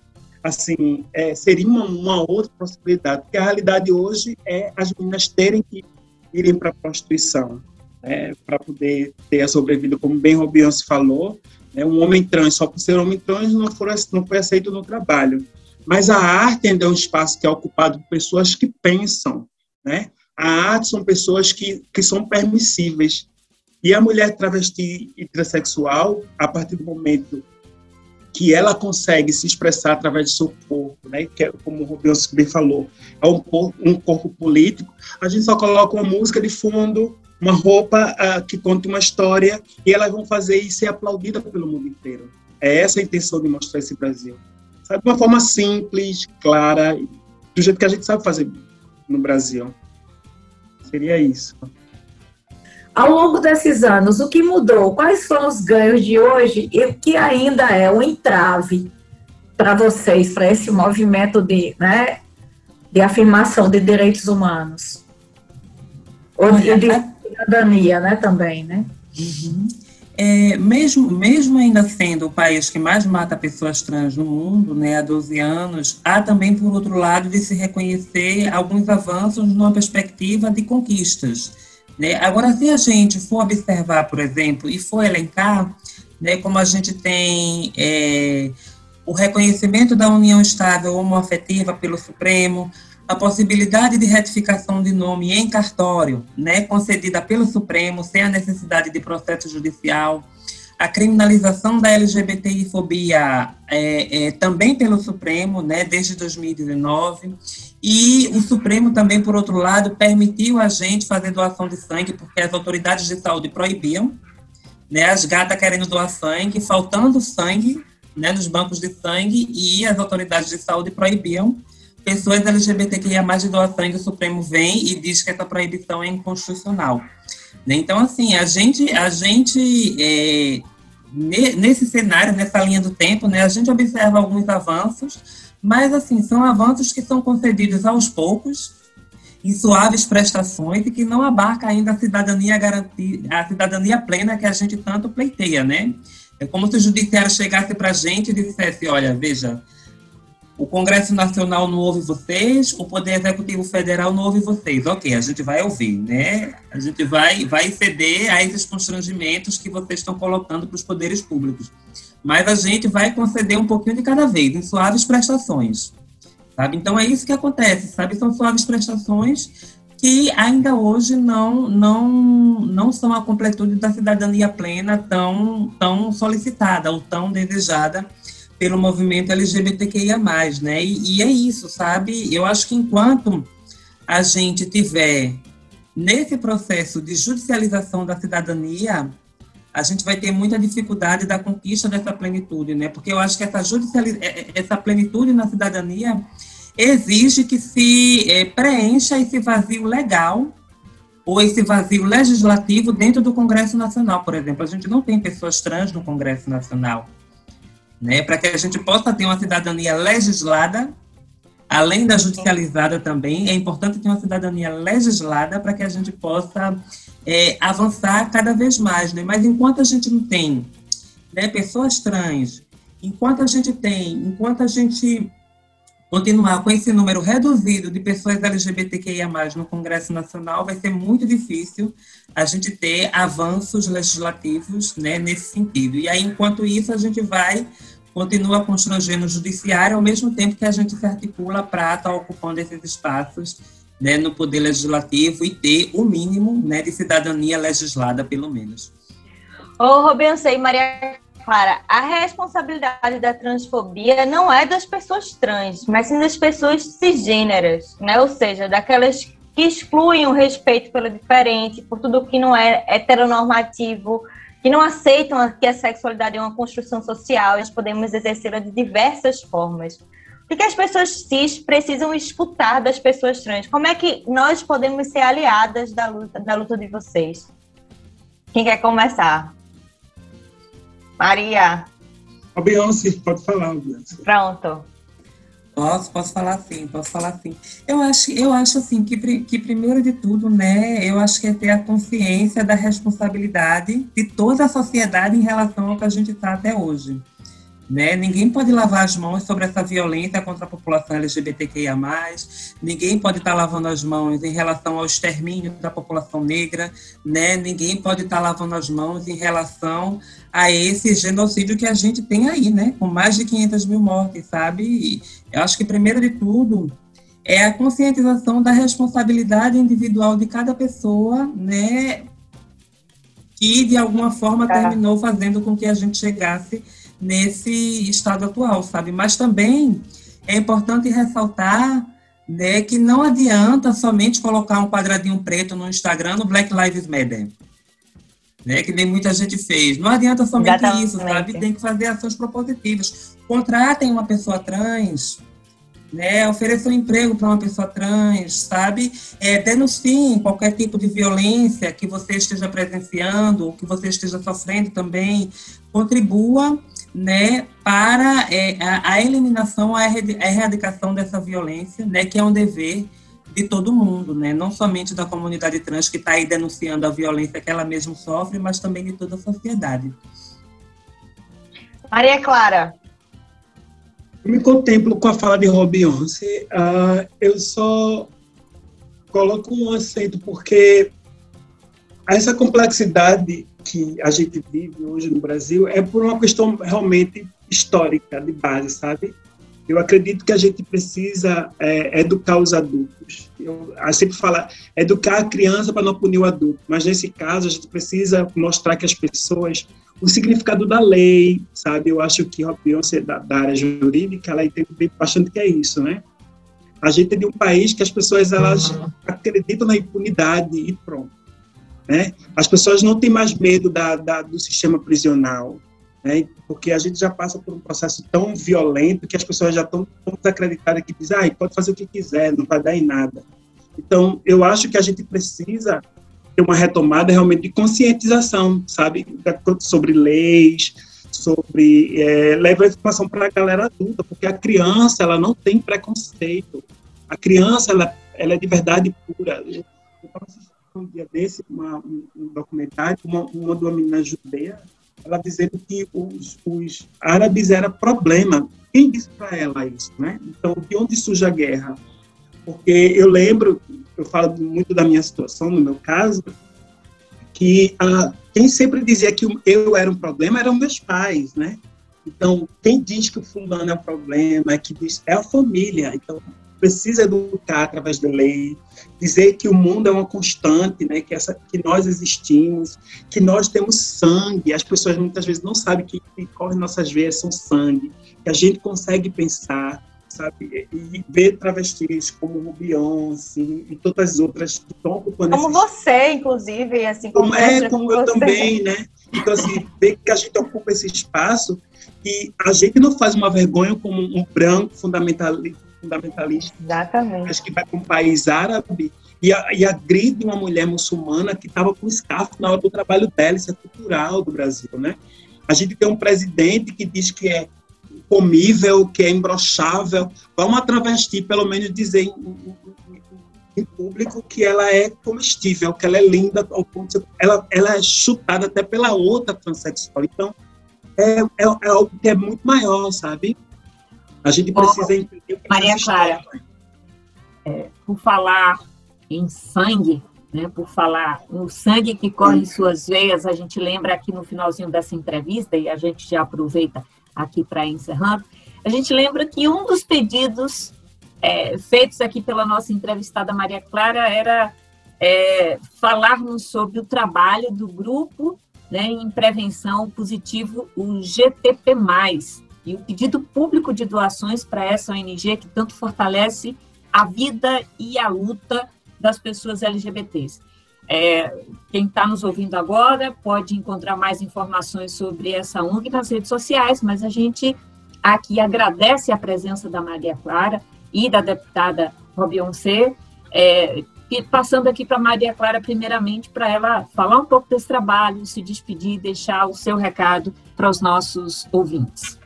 Assim, é, seria uma, uma, outra possibilidade, porque a realidade hoje é as meninas terem que irem para a prostituição, né, para poder ter a sobrevida, como bem Robião se falou, né, um homem trans, só por ser homem trans, não, for, não foi aceito no trabalho. Mas a arte ainda é um espaço que é ocupado por pessoas que pensam, né? A arte são pessoas que, que são permissíveis. E a mulher travesti e transexual, a partir do momento que ela consegue se expressar através do seu corpo, né? Que é, como o Rubens bem falou, é um corpo, um corpo político. A gente só coloca uma música de fundo, uma roupa uh, que conta uma história e elas vão fazer e ser aplaudidas pelo mundo inteiro. É essa a intenção de mostrar esse Brasil sabe? De uma forma simples, clara, do jeito que a gente sabe fazer no Brasil. Seria isso. Ao longo desses anos, o que mudou? Quais foram os ganhos de hoje e o que ainda é um entrave para vocês, para esse movimento de, né, de afirmação de direitos humanos? Ou de, de cidadania, né, também, né? Uhum. É, mesmo, mesmo ainda sendo o país que mais mata pessoas trans no mundo, né, há 12 anos, há também, por outro lado, de se reconhecer alguns avanços numa perspectiva de conquistas. Né? Agora, se a gente for observar, por exemplo, e for elencar, né, como a gente tem é, o reconhecimento da união estável homoafetiva pelo Supremo, a possibilidade de retificação de nome em cartório, né, concedida pelo Supremo, sem a necessidade de processo judicial, a criminalização da LGBTI-fobia é, é, também pelo Supremo, né, desde 2019, e o Supremo também, por outro lado, permitiu a gente fazer doação de sangue, porque as autoridades de saúde proibiam, né, as gatas querendo doar sangue, faltando sangue, né, nos bancos de sangue, e as autoridades de saúde proibiam pessoas LGBTQIA mais de doar sangue, o Supremo vem e diz que essa proibição é inconstitucional. Né? Então, assim, a gente, a gente é, nesse cenário, nessa linha do tempo, né, a gente observa alguns avanços, mas, assim, são avanços que são concedidos aos poucos, em suaves prestações e que não abarca ainda a cidadania garantia, a cidadania plena que a gente tanto pleiteia, né? É como se o judiciário chegasse para a gente e dissesse, olha, veja, o Congresso Nacional não ouve vocês, o Poder Executivo Federal não ouve vocês. Ok, a gente vai ouvir, né? A gente vai, vai ceder a esses constrangimentos que vocês estão colocando para os poderes públicos. Mas a gente vai conceder um pouquinho de cada vez, em suaves prestações. Sabe? Então é isso que acontece, sabe? São suaves prestações que ainda hoje não, não, não são a completude da cidadania plena tão, tão solicitada ou tão desejada pelo movimento LGBTQIA+, né? E, e, é isso, sabe? Eu acho que enquanto a gente tiver nesse processo de judicialização da cidadania, a gente vai ter muita dificuldade da conquista dessa plenitude, né? Porque eu acho que essa. É, é, essa plenitude na cidadania exige que se é, preencha esse vazio legal ou esse vazio legislativo dentro do Congresso Nacional, por exemplo. A gente não tem pessoas trans no Congresso Nacional né, para que a gente possa ter uma cidadania legislada, além da judicializada também, é importante ter uma cidadania legislada para que a gente possa é, avançar cada vez mais. Né? Mas enquanto a gente não tem né, pessoas trans, enquanto a gente tem, enquanto a gente continuar com esse número reduzido de pessoas LGBTQIA+, no Congresso Nacional, vai ser muito difícil a gente ter avanços legislativos né, nesse sentido. E aí, enquanto isso, a gente vai continua constrangendo o judiciário, ao mesmo tempo que a gente se articula para estar ocupando esses espaços né, no poder legislativo e ter o mínimo né, de cidadania legislada, pelo menos. Ô, Robencê e Maria Clara, a responsabilidade da transfobia não é das pessoas trans, mas sim das pessoas cisgêneras, né? Ou seja, daquelas que excluem o respeito pelo diferente, por tudo que não é heteronormativo, que não aceitam que a sexualidade é uma construção social, nós podemos exercê-la de diversas formas. O que as pessoas cis precisam escutar das pessoas trans? Como é que nós podemos ser aliadas da luta, da luta de vocês? Quem quer começar? Maria. A Beyoncé, pode falar, Beyoncé. Pronto. Posso, posso falar sim, posso falar sim. Eu acho, eu acho assim que, que primeiro de tudo, né, eu acho que é ter a consciência da responsabilidade de toda a sociedade em relação ao que a gente está até hoje. Né? Ninguém pode lavar as mãos sobre essa violência contra a população LGBTQIA+, ninguém pode estar tá lavando as mãos em relação ao extermínio da população negra, né? ninguém pode estar tá lavando as mãos em relação a esse genocídio que a gente tem aí, né? com mais de 500 mil mortes, sabe? E eu acho que, primeiro de tudo, é a conscientização da responsabilidade individual de cada pessoa, né? que, de alguma forma, tá. terminou fazendo com que a gente chegasse nesse estado atual, sabe? Mas também é importante ressaltar né, que não adianta somente colocar um quadradinho preto no Instagram no Black Lives Matter. Né, que nem muita gente fez. Não adianta somente Exatamente. isso, sabe? Tem que fazer ações propositivas. Contratem uma pessoa trans, né, ofereça um emprego para uma pessoa trans, sabe? É, denunciem qualquer tipo de violência que você esteja presenciando, que você esteja sofrendo também. Contribua né, para é, a, a, eliminação, a erradicação dessa violência, né, que é um dever de todo mundo, né, não somente da comunidade trans que está aí denunciando a violência que ela mesma sofre, mas também de toda a sociedade. Maria Clara. Eu me contemplo com a fala de Rob Beyoncé, uh, eu só coloco um acento porque essa complexidade que a gente vive hoje no Brasil é por uma questão realmente histórica, de base, sabe? Eu acredito que a gente precisa é, educar os adultos. Eu, eu sempre falo, educar a criança para não punir o adulto, mas nesse caso a gente precisa mostrar que as pessoas o significado da lei, sabe? Eu acho que a Beyoncé da, da área jurídica, ela entende bastante que é isso, né? A gente é de um país que as pessoas elas uhum. acreditam na impunidade e pronto. Né? As pessoas não têm mais medo da, da, do sistema prisional, né? porque a gente já passa por um processo tão violento que as pessoas já estão tão desacreditadas que dizem, ah, pode fazer o que quiser, não vai dar em nada. Então, eu acho que a gente precisa ter uma retomada realmente de conscientização, sabe, sobre leis, sobre é, levar informação para a galera adulta, porque a criança ela não tem preconceito, a criança ela, ela é de verdade pura. Eu, eu um dia desse uma, um, um, documentário, uma, uma de uma menina judeia, ela dizendo que os, os árabes era problema. Quem disse para ela isso, né? Então, de onde surge a guerra? Porque eu lembro, eu falo muito da minha situação, no meu caso, que a, quem sempre dizia que eu era um problema eram meus pais, né? Então, quem diz que o fulano é um problema, que diz, é a família. Então, precisa educar através da lei, dizer que o mundo é uma constante, né, que, essa, que nós existimos, que nós temos sangue, as pessoas muitas vezes não sabem que, que corre nossas veias são sangue, que a gente consegue pensar, sabe, e ver travestis como o Beyoncé e todas as outras que estão ocupando Como você, inclusive, assim como, como É, como eu você. também, né? Então, assim, ver que a gente ocupa esse espaço e a gente não faz uma vergonha como um branco fundamentalista, fundamentalista. Exatamente. Acho que vai para um país árabe e, e agride uma mulher muçulmana que estava com escafo na hora do trabalho dela. Isso é cultural do Brasil, né? A gente tem um presidente que diz que é comível, que é imbrochável. Vamos a travesti, pelo menos, dizer em, em, em, público que ela é comestível, que ela é linda, ao ponto de, ela, ela é chutada até pela outra transexual. Então, é, é, é algo que é muito maior, sabe? A gente precisa oh, entender. Maria Clara, é, por falar em sangue, né, por falar no sangue que corre em suas veias, a gente lembra aqui no finalzinho dessa entrevista, e a gente já aproveita aqui para encerrar, a gente lembra que um dos pedidos é, feitos aqui pela nossa entrevistada Maria Clara era é, falarmos sobre o trabalho do grupo né, em prevenção positivo, o GTP+, e o pedido público de doações para essa ONG que tanto fortalece a vida e a luta das pessoas LGBTs. É, quem está nos ouvindo agora pode encontrar mais informações sobre essa ONG nas redes sociais, mas a gente aqui agradece a presença da Maria Clara e da deputada Robionce, é, passando aqui para Maria Clara, primeiramente, para ela falar um pouco desse trabalho, se despedir, deixar o seu recado para os nossos ouvintes.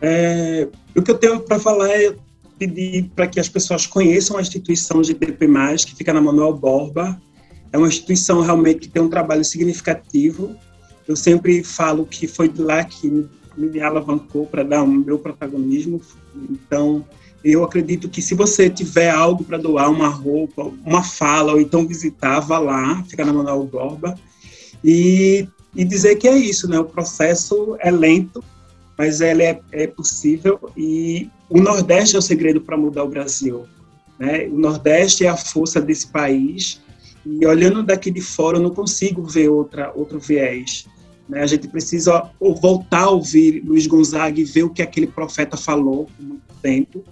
É, o que eu tenho para falar é pedir para que as pessoas conheçam a instituição GTP+, que fica na Manuel Borba, é uma instituição realmente que tem um trabalho significativo. Eu sempre falo que foi de lá que me alavancou para dar o meu protagonismo. Então, eu acredito que se você tiver algo para doar, uma roupa, uma fala, ou então visitar, vá lá, fica na Manuel Borba, e, e dizer que é isso, né? O processo é lento, mas ele é, é possível, e o Nordeste é o segredo para mudar o Brasil. Né? O Nordeste é a força desse país, e olhando daqui de fora, eu não consigo ver outra, outro viés. Né? A gente precisa voltar a ouvir Luiz Gonzaga e ver o que aquele profeta falou por muito tempo.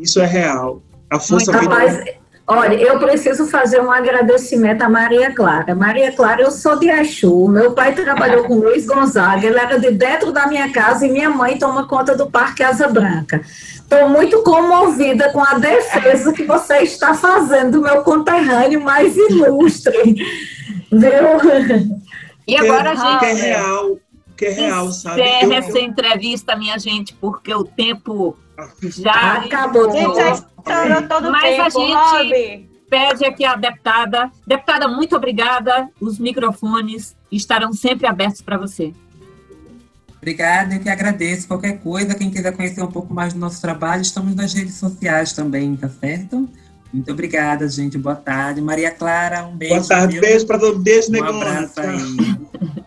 Isso é real. A força muito rapaz, Olha, eu preciso fazer um agradecimento a Maria Clara. Maria Clara, eu sou de Exu, meu pai trabalhou com Luiz Gonzaga, ele era de dentro da minha casa e minha mãe toma conta do Parque Asa Branca. Estou muito comovida com a defesa que você está fazendo do meu conterrâneo mais ilustre. Viu? E agora, gente. É real, que é real, sabe? Encerra essa entrevista, minha gente, porque o tempo já acabou. Gente, já estourou todo Mas tempo, a gente Rob. pede aqui a deputada. Deputada, muito obrigada. Os microfones estarão sempre abertos para você. Obrigada, eu que agradeço. Qualquer coisa, quem quiser conhecer um pouco mais do nosso trabalho, estamos nas redes sociais também, tá certo? Muito obrigada, gente. Boa tarde. Maria Clara, um beijo. Boa tarde, viu? beijo para todo beijo, Um negócio. abraço aí.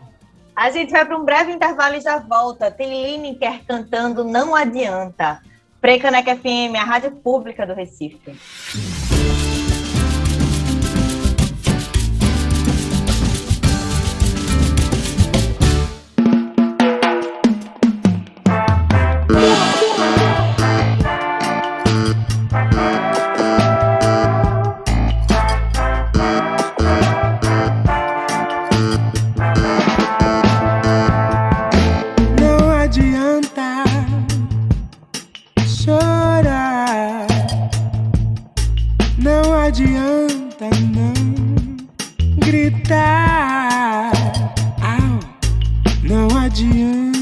A gente vai para um breve intervalo e já volta. Tem Lineker cantando Não Adianta. Precaneca FM, a rádio pública do Recife. Adianta.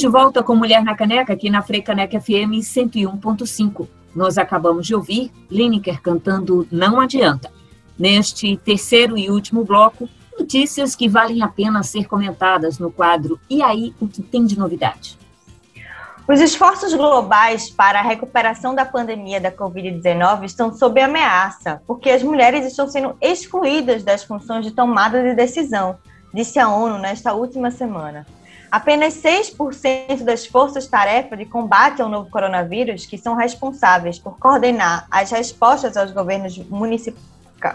De volta com Mulher na Caneca, aqui na Freicaneca FM 101.5. Nós acabamos de ouvir Lineker cantando Não Adianta. Neste terceiro e último bloco, notícias que valem a pena ser comentadas no quadro E aí, o que tem de novidade? Os esforços globais para a recuperação da pandemia da Covid-19 estão sob ameaça, porque as mulheres estão sendo excluídas das funções de tomada de decisão, disse a ONU nesta última semana. Apenas 6% das forças-tarefa de combate ao novo coronavírus, que são responsáveis por coordenar as respostas aos governos municipais.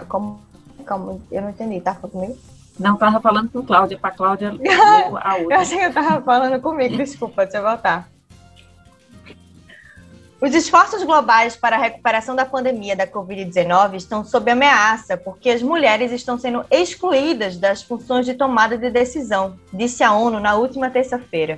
Como, como, eu não entendi, tá falando comigo? Não estava falando com Cláudia, para Cláudia Eu achei que eu estava falando comigo, desculpa, deixa eu voltar. Os esforços globais para a recuperação da pandemia da Covid-19 estão sob ameaça porque as mulheres estão sendo excluídas das funções de tomada de decisão, disse a ONU na última terça-feira.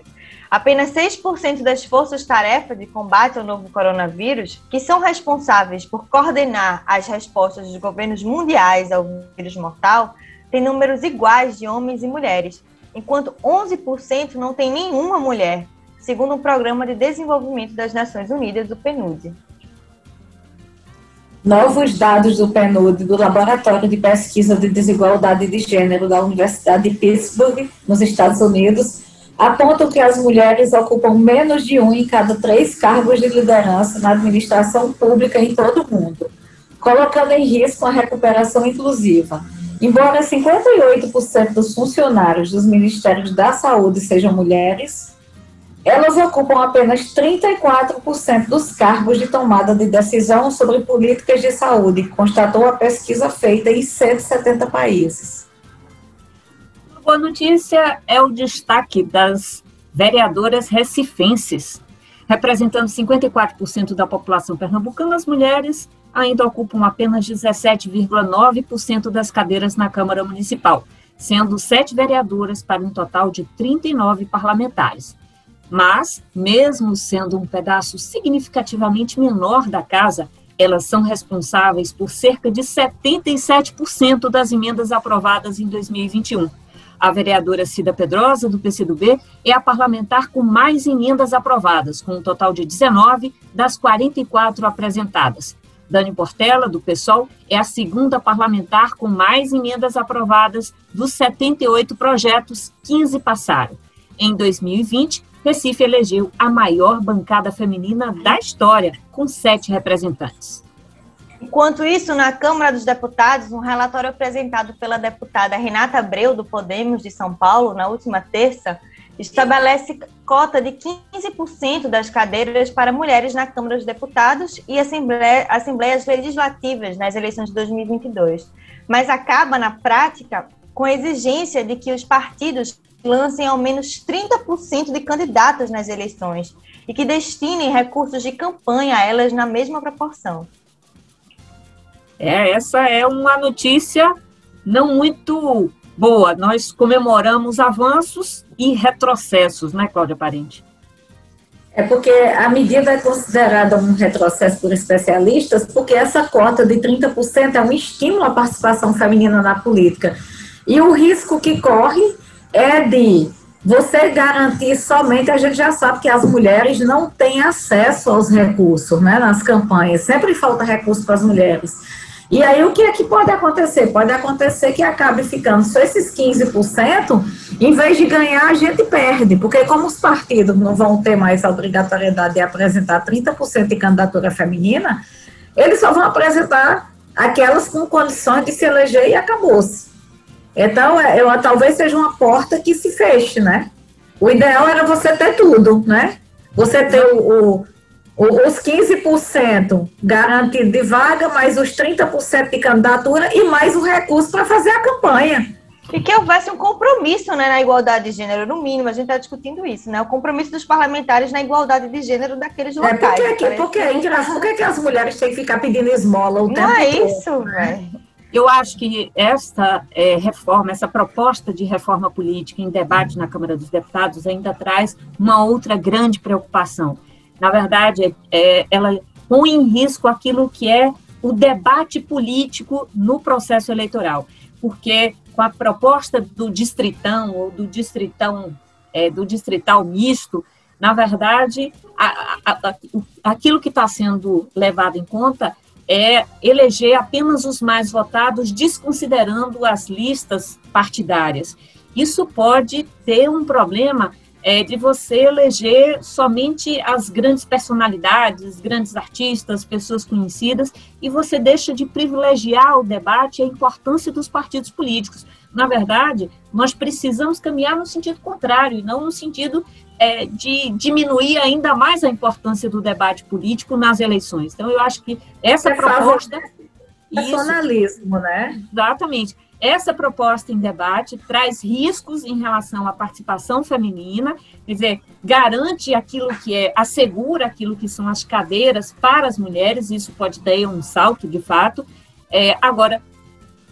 Apenas 6% das forças-tarefa de combate ao novo coronavírus, que são responsáveis por coordenar as respostas dos governos mundiais ao vírus mortal, têm números iguais de homens e mulheres, enquanto 11% não tem nenhuma mulher, segundo o Programa de Desenvolvimento das Nações Unidas, o PNUD. Novos dados do PNUD, do Laboratório de Pesquisa de Desigualdade de Gênero da Universidade de Pittsburgh, nos Estados Unidos, apontam que as mulheres ocupam menos de um em cada três cargos de liderança na administração pública em todo o mundo, colocando em risco a recuperação inclusiva. Embora 58% dos funcionários dos Ministérios da Saúde sejam mulheres, elas ocupam apenas 34% dos cargos de tomada de decisão sobre políticas de saúde, constatou a pesquisa feita em 170 países. Uma boa notícia é o destaque das vereadoras recifenses. Representando 54% da população pernambucana, as mulheres ainda ocupam apenas 17,9% das cadeiras na Câmara Municipal, sendo sete vereadoras para um total de 39 parlamentares. Mas, mesmo sendo um pedaço significativamente menor da casa, elas são responsáveis por cerca de 77% das emendas aprovadas em 2021. A vereadora Cida Pedrosa, do PCdoB, é a parlamentar com mais emendas aprovadas, com um total de 19 das 44 apresentadas. Dani Portela, do PSOL, é a segunda parlamentar com mais emendas aprovadas dos 78 projetos, 15 passaram. Em 2020, Recife elegeu a maior bancada feminina da história, com sete representantes. Enquanto isso, na Câmara dos Deputados, um relatório apresentado pela deputada Renata Abreu, do Podemos de São Paulo, na última terça, estabelece cota de 15% das cadeiras para mulheres na Câmara dos Deputados e Assembleia, Assembleias Legislativas nas eleições de 2022, mas acaba, na prática, com a exigência de que os partidos lancem ao menos 30% de candidatas nas eleições e que destinem recursos de campanha a elas na mesma proporção. É, essa é uma notícia não muito boa. Nós comemoramos avanços e retrocessos, né, Cláudia Parente? É porque a medida é considerada um retrocesso por especialistas, porque essa cota de 30% é um estímulo à participação feminina na política. E o risco que corre é de você garantir somente, a gente já sabe que as mulheres não têm acesso aos recursos né, nas campanhas, sempre falta recurso para as mulheres. E aí o que é que pode acontecer? Pode acontecer que acabe ficando só esses 15%, em vez de ganhar, a gente perde, porque como os partidos não vão ter mais a obrigatoriedade de apresentar 30% de candidatura feminina, eles só vão apresentar aquelas com condições de se eleger e acabou-se. Então, é, eu, talvez seja uma porta que se feche, né? O ideal era você ter tudo, né? Você ter o, o, os 15% garantido de vaga, mais os 30% de candidatura e mais o recurso para fazer a campanha. E que houvesse um compromisso né, na igualdade de gênero, no mínimo, a gente está discutindo isso, né? O compromisso dos parlamentares na igualdade de gênero daqueles locais. É, por que, por que, por que, que as mulheres têm que ficar pedindo esmola o Não tempo é todo? isso, velho. Eu acho que esta é, reforma, essa proposta de reforma política em debate na Câmara dos Deputados ainda traz uma outra grande preocupação. Na verdade, é, ela põe em risco aquilo que é o debate político no processo eleitoral, porque com a proposta do distritão ou do distritão é, do distrital misto, na verdade, a, a, a, aquilo que está sendo levado em conta é eleger apenas os mais votados, desconsiderando as listas partidárias. Isso pode ter um problema é, de você eleger somente as grandes personalidades, grandes artistas, pessoas conhecidas, e você deixa de privilegiar o debate e a importância dos partidos políticos. Na verdade, nós precisamos caminhar no sentido contrário, e não no sentido é, de diminuir ainda mais a importância do debate político nas eleições. Então, eu acho que essa É proposta. Personalismo, né? Exatamente. Essa proposta em debate traz riscos em relação à participação feminina, quer dizer, garante aquilo que é, assegura aquilo que são as cadeiras para as mulheres, isso pode ter um salto de fato. É, agora,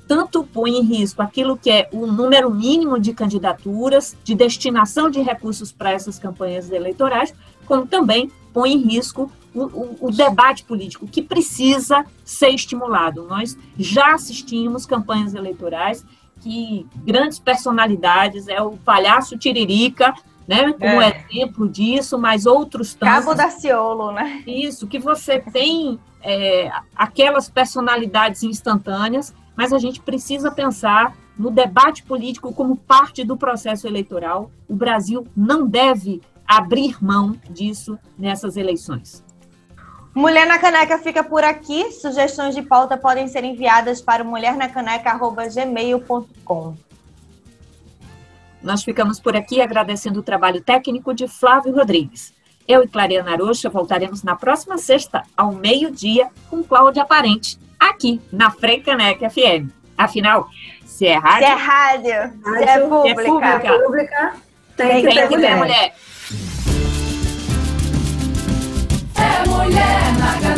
tanto põe em risco aquilo que é o número mínimo de candidaturas, de destinação de recursos para essas campanhas eleitorais, como também põe em risco o, o, o, debate político, que precisa ser estimulado. Nós já assistimos campanhas eleitorais que grandes personalidades, é o palhaço Tiririca, né, como é. exemplo disso, mas outros tantos. Cabo da Ciolo, né? Isso, que você tem é, aquelas personalidades instantâneas, mas a gente precisa pensar no debate político como parte do processo eleitoral. O Brasil não deve abrir mão disso nessas eleições. Mulher na Caneca fica por aqui. Sugestões de pauta podem ser enviadas para mulhernacaneca.gmail.com. Nós ficamos por aqui agradecendo o trabalho técnico de Flávio Rodrigues. Eu e Clariana Arocha voltaremos na próxima sexta, ao meio-dia, com Cláudia Parente, aqui na Caneca FM. Afinal, se é rádio... Se é rádio, se é pública, é pública, pública tem, tem que, ter mulher. mulher. É mulher na